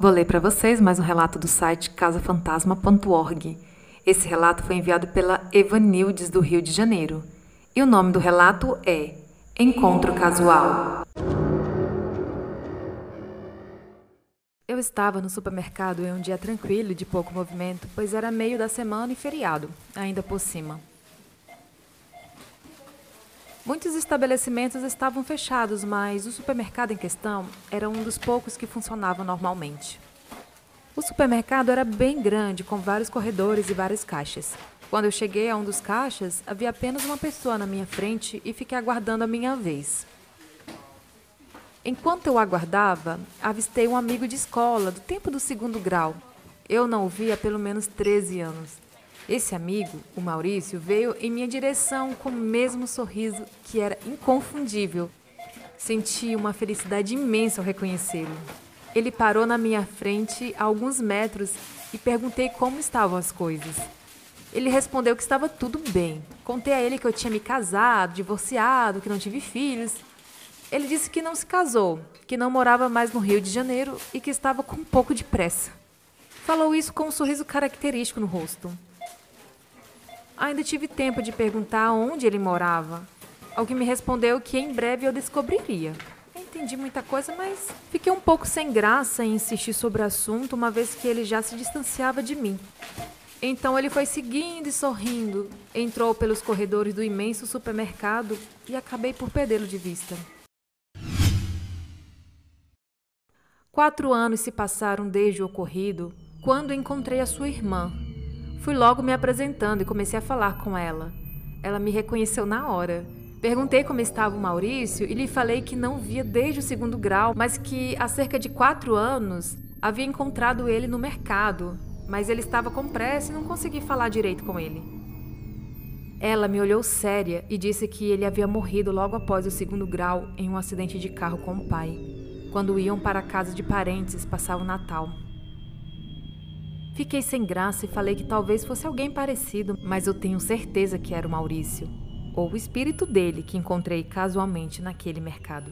Vou ler para vocês mais um relato do site casafantasma.org. Esse relato foi enviado pela Evanildes do Rio de Janeiro. E o nome do relato é Encontro Casual. Eu estava no supermercado em um dia tranquilo de pouco movimento, pois era meio da semana e feriado, ainda por cima. Muitos estabelecimentos estavam fechados, mas o supermercado em questão era um dos poucos que funcionava normalmente. O supermercado era bem grande, com vários corredores e várias caixas. Quando eu cheguei a um dos caixas, havia apenas uma pessoa na minha frente e fiquei aguardando a minha vez. Enquanto eu aguardava, avistei um amigo de escola, do tempo do segundo grau. Eu não o vi há pelo menos 13 anos. Esse amigo, o Maurício, veio em minha direção com o mesmo sorriso que era inconfundível. Senti uma felicidade imensa ao reconhecê-lo. Ele parou na minha frente a alguns metros e perguntei como estavam as coisas. Ele respondeu que estava tudo bem. Contei a ele que eu tinha me casado, divorciado, que não tive filhos. Ele disse que não se casou, que não morava mais no Rio de Janeiro e que estava com um pouco de pressa. Falou isso com um sorriso característico no rosto. Ainda tive tempo de perguntar onde ele morava, ao que me respondeu que em breve eu descobriria. Entendi muita coisa, mas fiquei um pouco sem graça em insistir sobre o assunto, uma vez que ele já se distanciava de mim. Então ele foi seguindo e sorrindo, entrou pelos corredores do imenso supermercado e acabei por perdê-lo de vista. Quatro anos se passaram desde o ocorrido quando encontrei a sua irmã, Fui logo me apresentando e comecei a falar com ela. Ela me reconheceu na hora. Perguntei como estava o Maurício e lhe falei que não via desde o segundo grau, mas que há cerca de quatro anos havia encontrado ele no mercado, mas ele estava com pressa e não consegui falar direito com ele. Ela me olhou séria e disse que ele havia morrido logo após o segundo grau em um acidente de carro com o pai, quando iam para a casa de parentes passar o Natal. Fiquei sem graça e falei que talvez fosse alguém parecido, mas eu tenho certeza que era o Maurício, ou o espírito dele que encontrei casualmente naquele mercado.